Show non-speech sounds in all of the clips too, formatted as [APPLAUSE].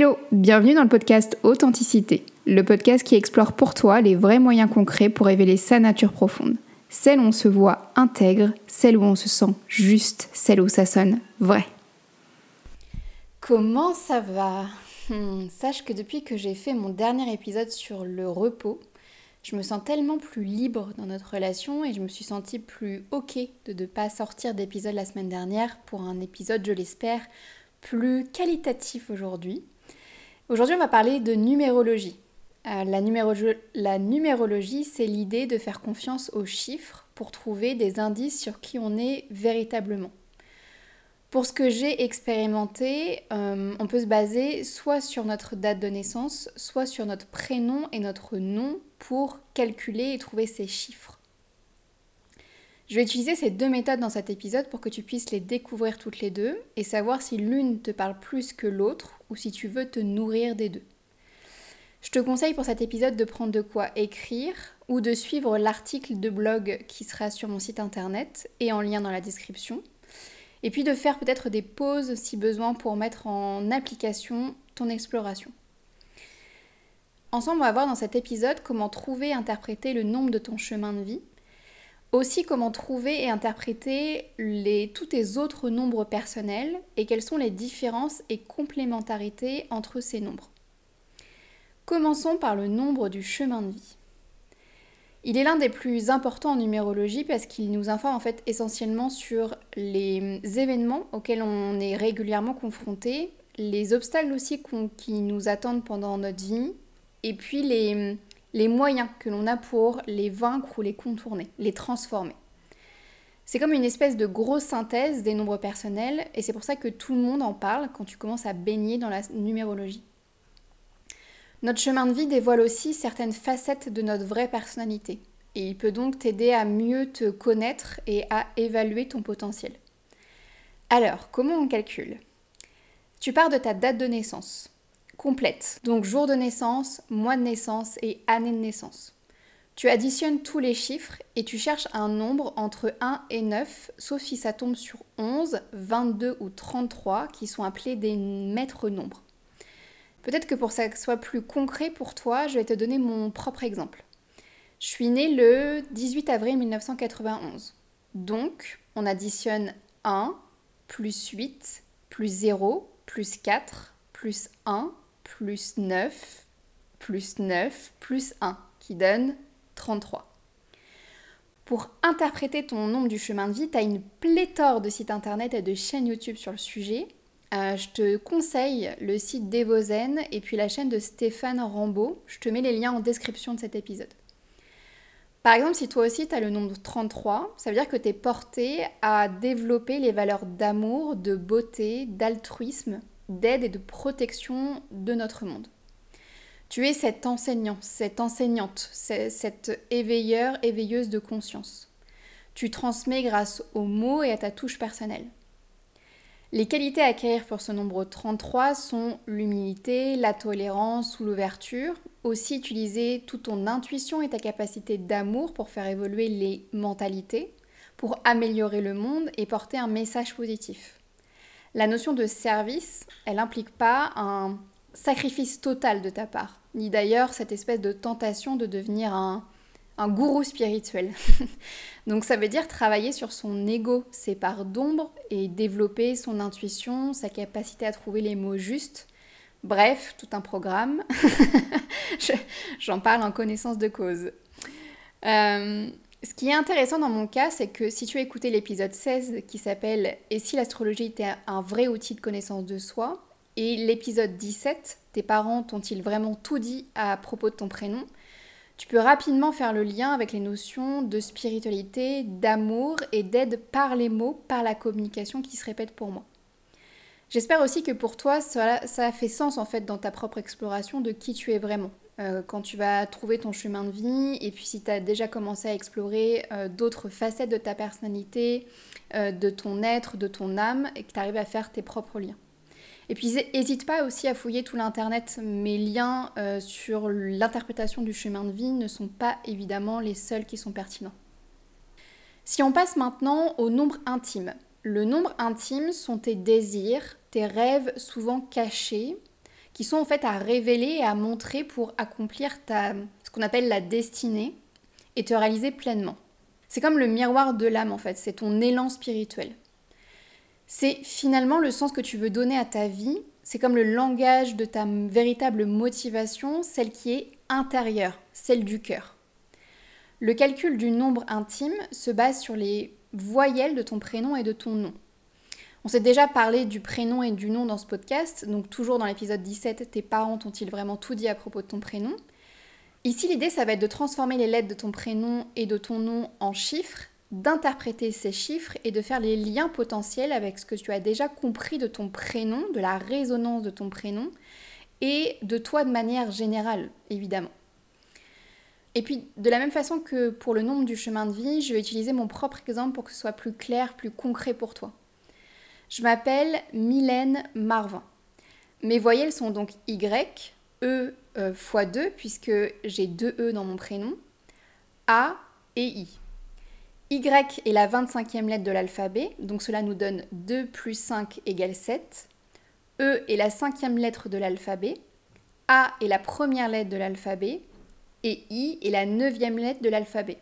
Hello, bienvenue dans le podcast Authenticité, le podcast qui explore pour toi les vrais moyens concrets pour révéler sa nature profonde. Celle où on se voit intègre, celle où on se sent juste, celle où ça sonne vrai. Comment ça va? Hmm, Sache que depuis que j'ai fait mon dernier épisode sur le repos, je me sens tellement plus libre dans notre relation et je me suis sentie plus ok de ne pas sortir d'épisode la semaine dernière pour un épisode, je l'espère, plus qualitatif aujourd'hui. Aujourd'hui, on va parler de numérologie. Euh, la, numérologie, c'est l'idée de faire confiance aux chiffres pour trouver des indices sur qui on est véritablement. Pour ce que j'ai expérimenté, euh, on peut se baser soit sur notre date de naissance, soit sur notre prénom et notre nom pour calculer et trouver ces chiffres. Je vais utiliser ces deux méthodes dans cet épisode pour que tu puisses les découvrir toutes les deux et savoir si l'une te parle plus que l'autre ou si tu veux te nourrir des deux. Je te conseille pour cet épisode de prendre de quoi écrire ou de suivre l'article de blog qui sera sur mon site internet et en lien dans la description. Et puis de faire peut-être des pauses si besoin pour mettre en application ton exploration. Ensemble, on va voir dans cet épisode comment trouver et interpréter le nombre de ton chemin de vie aussi comment trouver et interpréter les, tous tes autres nombres personnels et quelles sont les différences et complémentarités entre ces nombres. Commençons par le nombre du chemin de vie. Il est l'un des plus importants en numérologie parce qu'il nous informe en fait essentiellement sur les événements auxquels on est régulièrement confronté, les obstacles aussi qui nous attendent pendant notre vie, et puis les, les moyens que l'on a pour les vaincre ou les contourner, les transformer. C'est comme une espèce de grosse synthèse des nombres personnels et c'est pour ça que tout le monde en parle quand tu commences à baigner dans la numérologie. Notre chemin de vie dévoile aussi certaines facettes de notre vraie personnalité et il peut donc t'aider à mieux te connaître et à évaluer ton potentiel. Alors, comment on calcule? Tu pars de ta date de naissance complète. Donc jour de naissance, mois de naissance et année de naissance. Tu additionnes tous les chiffres et tu cherches un nombre entre 1 et 9, sauf si ça tombe sur 11, 22 ou 33 qui sont appelés des maîtres nombres. Peut-être que pour que ça soit plus concret pour toi, je vais te donner mon propre exemple. Je suis née le 18 avril 1991. Donc, on additionne 1 plus 8 plus 0 plus 4 plus 1 plus 9 plus 9 plus 1 qui donne 33. Pour interpréter ton nombre du chemin de vie, tu as une pléthore de sites internet et de chaînes YouTube sur le sujet. Euh, je te conseille le site d'Evozen et puis la chaîne de Stéphane Rambaud. Je te mets les liens en description de cet épisode. Par exemple, si toi aussi tu as le nombre 33, ça veut dire que tu es porté à développer les valeurs d'amour, de beauté, d'altruisme d'aide et de protection de notre monde. Tu es cet enseignant, cette enseignante, cette éveilleur, éveilleuse de conscience. Tu transmets grâce aux mots et à ta touche personnelle. Les qualités à acquérir pour ce nombre 33 sont l'humilité, la tolérance ou l'ouverture. Aussi utiliser toute ton intuition et ta capacité d'amour pour faire évoluer les mentalités, pour améliorer le monde et porter un message positif. La notion de service, elle n'implique pas un sacrifice total de ta part, ni d'ailleurs cette espèce de tentation de devenir un, gourou spirituel. [LAUGHS] Donc ça veut dire travailler sur son ego, ses parts d'ombre et développer son intuition, sa capacité à trouver les mots justes. Bref, tout un programme. [LAUGHS] J'en parle en connaissance de cause. Euh, ce qui est intéressant dans mon cas, c'est que si tu as écouté l'épisode 16 qui s'appelle Et si l'astrologie était un vrai outil de connaissance de soi? et l'épisode 17 Tes parents t'ont-ils vraiment tout dit à propos de ton prénom? tu peux rapidement faire le lien avec les notions de spiritualité, d'amour et d'aide par les mots, par la communication qui se répète pour moi. J'espère aussi que pour toi, ça, a fait sens en fait dans ta propre exploration de qui tu es vraiment. Euh, quand tu vas trouver ton chemin de vie et puis si tu as déjà commencé à explorer euh, d'autres facettes de ta personnalité, euh, de ton être, de ton âme et que tu arrives à faire tes propres liens. Et puis n'hésite pas aussi à fouiller tout l'internet. Mes liens sur l'interprétation du chemin de vie ne sont pas évidemment les seuls qui sont pertinents. Si on passe maintenant au nombre intime. Le nombre intime sont tes désirs, tes rêves souvent cachés, qui sont en fait à révéler et à montrer pour accomplir ta, ce qu'on appelle la destinée et te réaliser pleinement. C'est comme le miroir de l'âme en fait, c'est ton élan spirituel. C'est finalement le sens que tu veux donner à ta vie, c'est comme le langage de ta véritable motivation, celle qui est intérieure, celle du cœur. Le calcul du nombre intime se base sur les voyelles de ton prénom et de ton nom. On s'est déjà parlé du prénom et du nom dans ce podcast, donc toujours dans l'épisode 17, tes parents t'ont-ils vraiment tout dit à propos de ton prénom? Ici, l'idée, ça va être de transformer les lettres de ton prénom et de ton nom en chiffres, d'interpréter ces chiffres et de faire les liens potentiels avec ce que tu as déjà compris de ton prénom, de la résonance de ton prénom et de toi de manière générale, évidemment. Et puis, de la même façon que pour le nombre du chemin de vie, je vais utiliser mon propre exemple pour que ce soit plus clair, plus concret pour toi. Je m'appelle Mylène Marvin. Mes voyelles sont donc Y, E euh, fois 2, puisque j'ai deux E dans mon prénom, A et I. Y est la 25e lettre de l'alphabet, donc cela nous donne 2 plus 5 égale 7. E est la cinquième lettre de l'alphabet. A est la première lettre de l'alphabet. Et I est la neuvième lettre de l'alphabet.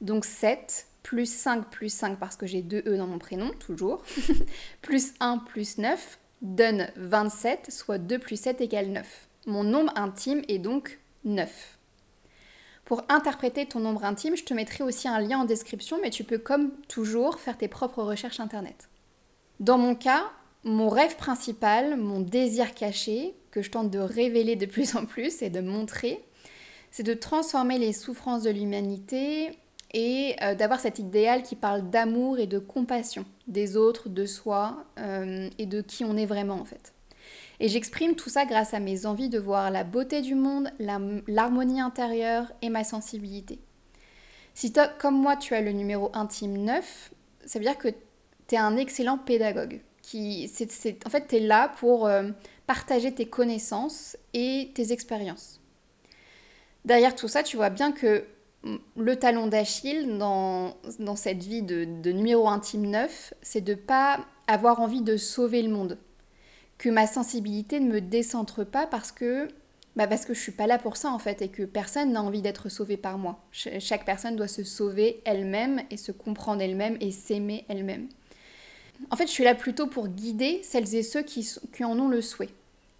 Donc 7 plus 5 plus 5 parce que j'ai deux E dans mon prénom, toujours, [LAUGHS] plus 1 plus 9 donne 27, soit 2 plus 7 égale 9. Mon nombre intime est donc 9. Pour interpréter ton nombre intime, je te mettrai aussi un lien en description, mais tu peux comme toujours faire tes propres recherches Internet. Dans mon cas, mon rêve principal, mon désir caché, que je tente de révéler de plus en plus et de montrer, c'est de transformer les souffrances de l'humanité et euh, d'avoir cet idéal qui parle d'amour et de compassion des autres, de soi euh, et de qui on est vraiment en fait. Et j'exprime tout ça grâce à mes envies de voir la beauté du monde, l'harmonie intérieure et ma sensibilité. Si comme moi, tu as le numéro intime 9, ça veut dire que tu es un excellent pédagogue. Qui, en fait, tu es là pour euh, partager tes connaissances et tes expériences. Derrière tout ça, tu vois bien que le talon d'Achille dans, dans, cette vie de, de numéro intime 9, c'est de pas avoir envie de sauver le monde que ma sensibilité ne me décentre pas parce que bah parce que je suis pas là pour ça en fait et que personne n'a envie d'être sauvé par moi. chaque personne doit se sauver elle-même et se comprendre elle-même et s'aimer elle-même. En fait, je suis là plutôt pour guider celles et ceux qui, qui, en ont le souhait.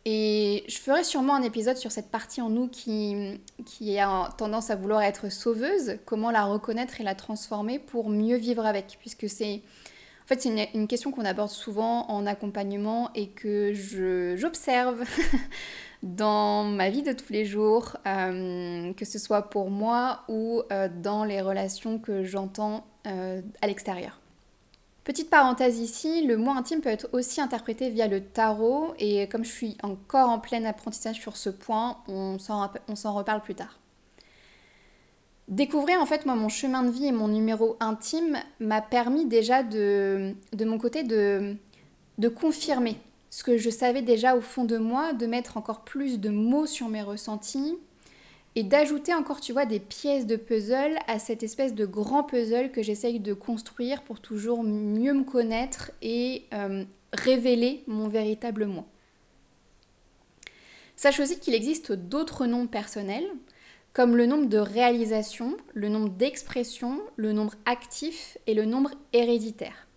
Et je ferai sûrement un épisode sur cette partie en nous qui, qui a tendance à vouloir être sauveuse, comment la reconnaître et la transformer pour mieux vivre avec, puisque c'est en fait, une, question qu'on aborde souvent en accompagnement et que j'observe [LAUGHS] dans ma vie de tous les jours, euh, que ce soit pour moi ou euh, dans les relations que j'entends euh, à l'extérieur. Petite parenthèse ici, le moi intime peut être aussi interprété via le tarot et comme je suis encore en plein apprentissage sur ce point, on s'en reparle plus tard. Découvrir en fait moi mon chemin de vie et mon numéro intime m'a permis déjà de, de mon côté de confirmer ce que je savais déjà au fond de moi, de mettre encore plus de mots sur mes ressentis et d'ajouter encore, tu vois, des pièces de puzzle à cette espèce de grand puzzle que j'essaye de construire pour toujours mieux me connaître et euh, révéler mon véritable moi. Sache aussi qu'il existe d'autres noms personnels comme le nombre de réalisations, le nombre d'expressions, le nombre actif et le nombre héréditaire.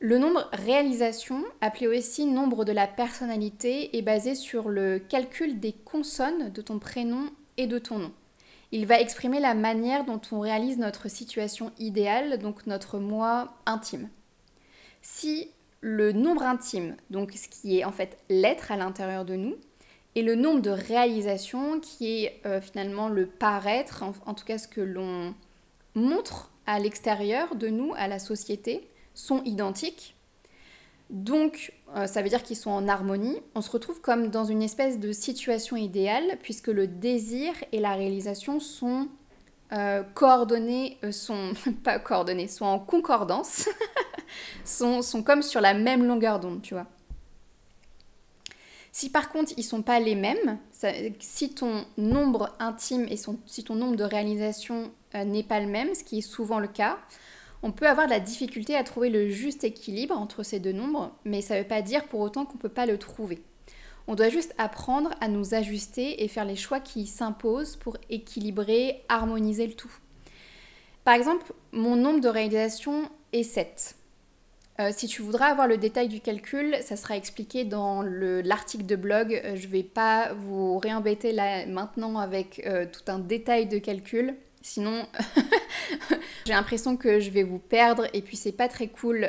Le nombre réalisation, appelé aussi nombre de la personnalité, est basé sur le calcul des consonnes de ton prénom et de ton nom. Il va exprimer la manière dont on réalise notre situation idéale, donc notre moi intime. Si le nombre intime, donc ce qui est en fait l'être à l'intérieur de nous, et le nombre de réalisations qui est euh, finalement le paraître, en, tout cas ce que l'on montre à l'extérieur de nous, à la société, sont identiques. Donc euh, ça veut dire qu'ils sont en harmonie. On se retrouve comme dans une espèce de situation idéale puisque le désir et la réalisation sont euh, coordonnés, sont [LAUGHS] pas coordonnés, sont en concordance, [LAUGHS] sont, sont comme sur la même longueur d'onde, tu vois. Si par contre ils sont pas les mêmes, si ton nombre intime et si ton nombre de réalisations euh, n'est pas le même, ce qui est souvent le cas, on peut avoir de la difficulté à trouver le juste équilibre entre ces deux nombres, mais ça ne veut pas dire pour autant qu'on ne peut pas le trouver. On doit juste apprendre à nous ajuster et faire les choix qui s'imposent pour équilibrer, harmoniser le tout. Par exemple, mon nombre de réalisations est 7. Euh, si tu voudras avoir le détail du calcul, ça sera expliqué dans l'article de blog. Euh, je ne vais pas vous réembêter là maintenant avec euh, tout un détail de calcul. Sinon, [LAUGHS] j'ai l'impression que je vais vous perdre et puis c'est pas très cool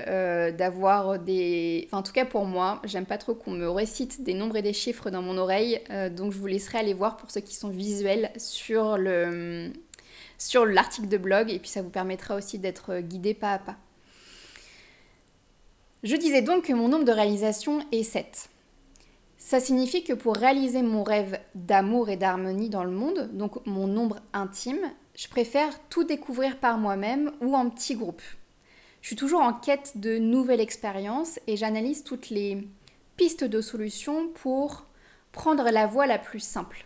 d'avoir des... Enfin, en tout cas pour moi, j'aime pas trop qu'on me récite des nombres et des chiffres dans mon oreille. donc je vous laisserai aller voir pour ceux qui sont visuels sur sur l'article de blog et puis ça vous permettra aussi d'être guidé pas à pas. Je disais donc que mon nombre de réalisations est 7. Ça signifie que pour réaliser mon rêve d'amour et d'harmonie dans le monde, donc mon nombre intime, je préfère tout découvrir par moi-même ou en petits groupes. Je suis toujours en quête de nouvelles expériences et j'analyse toutes les pistes de solutions pour prendre la voie la plus simple.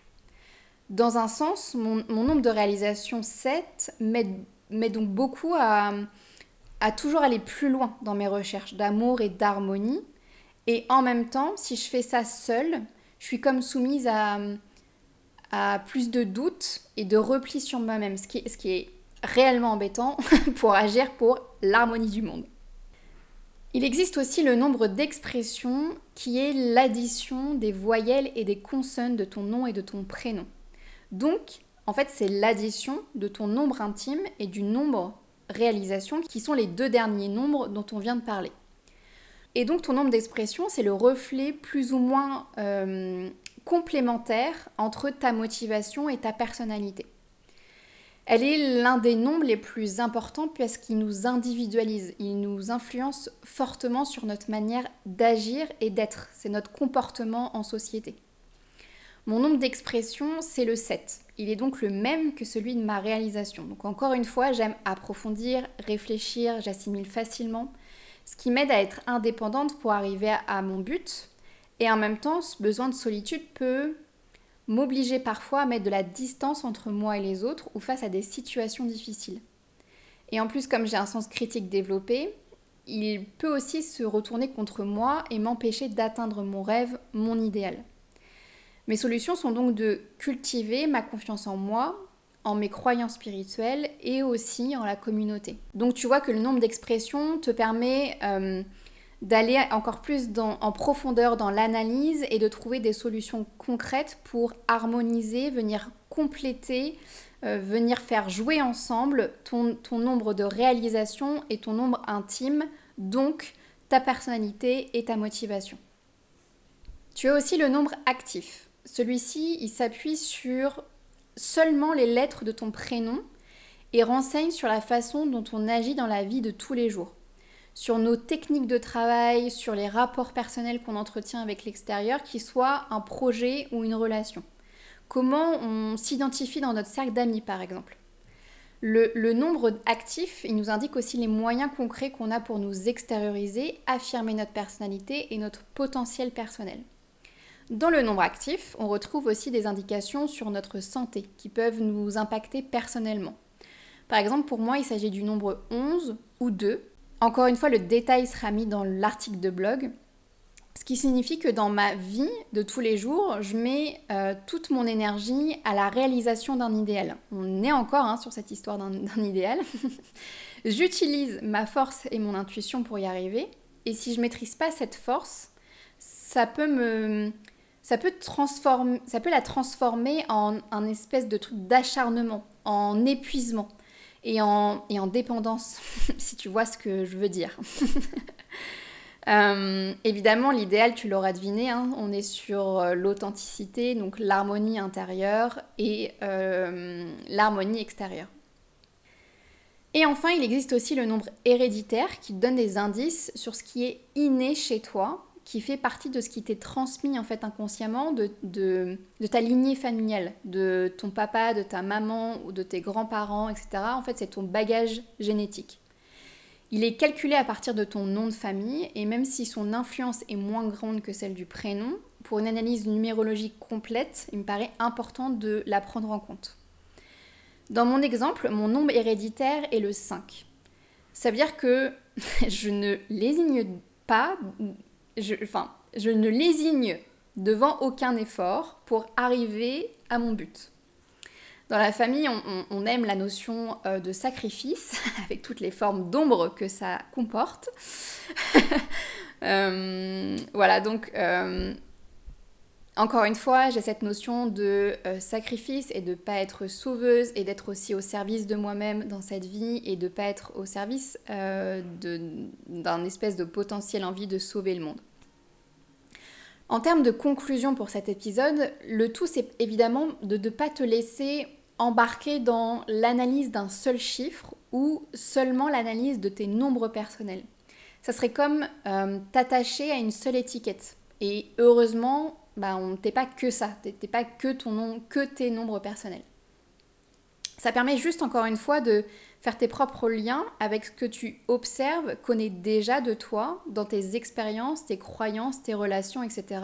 Dans un sens, mon, nombre de réalisations 7 m'aide donc beaucoup à, à toujours aller plus loin dans mes recherches d'amour et d'harmonie. Et en même temps, si je fais ça seule, je suis comme soumise à, plus de doutes et de repli sur moi-même, ce qui, est réellement embêtant [LAUGHS] pour agir pour l'harmonie du monde. Il existe aussi le nombre d'expressions qui est l'addition des voyelles et des consonnes de ton nom et de ton prénom. Donc, en fait, c'est l'addition de ton nombre intime et du nombre réalisations, qui sont les deux derniers nombres dont on vient de parler. Et donc ton nombre d'expressions, c'est le reflet plus ou moins euh, complémentaire entre ta motivation et ta personnalité. Elle est l'un des nombres les plus importants puisqu'il nous individualise, il nous influence fortement sur notre manière d'agir et d'être, c'est notre comportement en société. Mon nombre d'expressions, c'est le 7. Il est donc le même que celui de ma réalisation. Donc encore une fois, j'aime approfondir, réfléchir, j'assimile facilement, ce qui m'aide à être indépendante pour arriver à mon but. Et en même temps, ce besoin de solitude peut m'obliger parfois à mettre de la distance entre moi et les autres ou face à des situations difficiles. Et en plus, comme j'ai un sens critique développé, il peut aussi se retourner contre moi et m'empêcher d'atteindre mon rêve, mon idéal. Mes solutions sont donc de cultiver ma confiance en moi, en mes croyances spirituelles et aussi en la communauté. Donc tu vois que le nombre d'expressions te permet euh, d'aller encore plus en profondeur dans l'analyse et de trouver des solutions concrètes pour harmoniser, venir compléter, euh, venir faire jouer ensemble ton, nombre de réalisations et ton nombre intime, donc ta personnalité et ta motivation. Tu as aussi le nombre actif. Celui-ci, il s'appuie sur seulement les lettres de ton prénom et renseigne sur la façon dont on agit dans la vie de tous les jours, sur nos techniques de travail, sur les rapports personnels qu'on entretient avec l'extérieur, qui soit un projet ou une relation. Comment on s'identifie dans notre cercle d'amis, par exemple? Le, le, nombre actif, il nous indique aussi les moyens concrets qu'on a pour nous extérioriser, affirmer notre personnalité et notre potentiel personnel. Dans le nombre actif, on retrouve aussi des indications sur notre santé qui peuvent nous impacter personnellement. Par exemple, pour moi, il s'agit du nombre 11 ou 2. Encore une fois, le détail sera mis dans l'article de blog. Ce qui signifie que dans ma vie de tous les jours, je mets euh, toute mon énergie à la réalisation d'un idéal. On est encore hein, sur cette histoire d'un idéal. [LAUGHS] J'utilise ma force et mon intuition pour y arriver. Et si je maîtrise pas cette force, ça peut me ça peut, ça peut la transformer en un espèce de truc d'acharnement, en épuisement et en, dépendance, [LAUGHS] si tu vois ce que je veux dire. [LAUGHS] Euh, évidemment, l'idéal, tu l'auras deviné, hein, on est sur euh, l'authenticité, donc l'harmonie intérieure et euh, l'harmonie extérieure. Et enfin, il existe aussi le nombre héréditaire qui donne des indices sur ce qui est inné chez toi qui fait partie de ce qui t'est transmis en fait inconsciemment de, de, ta lignée familiale, de ton papa, de ta maman ou de tes grands-parents, etc. En fait, c'est ton bagage génétique. Il est calculé à partir de ton nom de famille et même si son influence est moins grande que celle du prénom, pour une analyse numérologique complète, il me paraît important de la prendre en compte. Dans mon exemple, mon nombre héréditaire est le 5. Ça veut dire que [LAUGHS] je ne lésigne pas je, enfin, je ne lésigne devant aucun effort pour arriver à mon but. Dans la famille, on, aime la notion euh, de sacrifice, [LAUGHS] avec toutes les formes d'ombre que ça comporte. [LAUGHS] Euh, voilà, donc euh, encore une fois, j'ai cette notion de sacrifice et de ne pas être sauveuse et d'être aussi au service de moi-même dans cette vie et de ne pas être au service d'un espèce de potentiel envie de sauver le monde. En termes de conclusion pour cet épisode, le tout c'est évidemment de ne pas te laisser embarquer dans l'analyse d'un seul chiffre ou seulement l'analyse de tes nombres personnels. Ça serait comme euh, t'attacher à une seule étiquette. Et heureusement, bah, on t'es pas que ça, t'es pas que ton nom, que tes nombres personnels. Ça permet juste encore une fois de faire tes propres liens avec ce que tu observes, connais déjà de toi, dans tes expériences, tes croyances, tes relations, etc.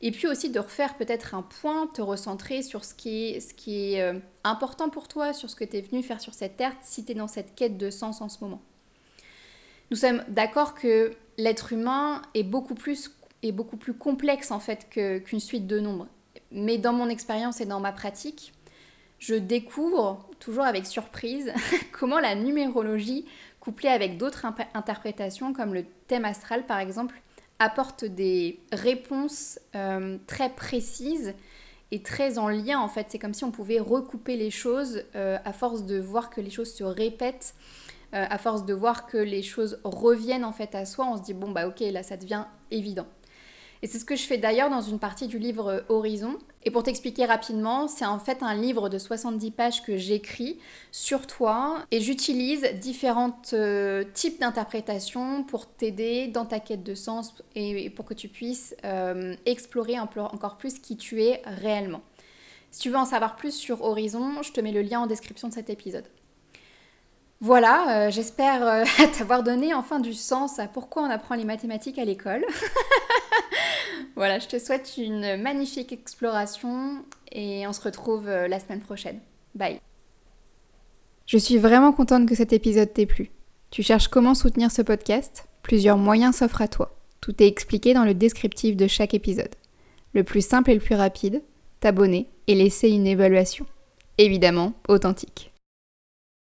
Et puis aussi de refaire peut-être un point, te recentrer sur ce qui est, euh, important pour toi, sur ce que tu es venu faire sur cette terre, si tu es dans cette quête de sens en ce moment. Nous sommes d'accord que l'être humain est beaucoup plus, est beaucoup plus complexe en fait qu'une suite de nombres. Mais dans mon expérience et dans ma pratique, je découvre toujours avec surprise [LAUGHS] comment la numérologie, couplée avec d'autres interprétations comme le thème astral par exemple, apporte des réponses euh, très précises et très en lien en fait. C'est comme si on pouvait recouper les choses euh, à force de voir que les choses se répètent, euh, à force de voir que les choses reviennent en fait à soi. On se dit bon bah ok là ça devient évident. Et c'est ce que je fais d'ailleurs dans une partie du livre Horizon. Et pour t'expliquer rapidement, c'est en fait un livre de 70 pages que j'écris sur toi et j'utilise différents euh, types d'interprétations pour t'aider dans ta quête de sens et pour que tu puisses euh, explorer encore plus qui tu es réellement. Si tu veux en savoir plus sur Horizon, je te mets le lien en description de cet épisode. Voilà, euh, j'espère [LAUGHS] t'avoir donné enfin du sens à pourquoi on apprend les mathématiques à l'école. [LAUGHS] [LAUGHS] voilà, je te souhaite une magnifique exploration et on se retrouve euh, la semaine prochaine. Bye. Je suis vraiment contente que cet épisode t'ait plu. Tu cherches comment soutenir ce podcast? Plusieurs moyens s'offrent à toi. Tout est expliqué dans le descriptif de chaque épisode. Le plus simple et le plus rapide, t'abonner et laisser une évaluation. Évidemment, authentique.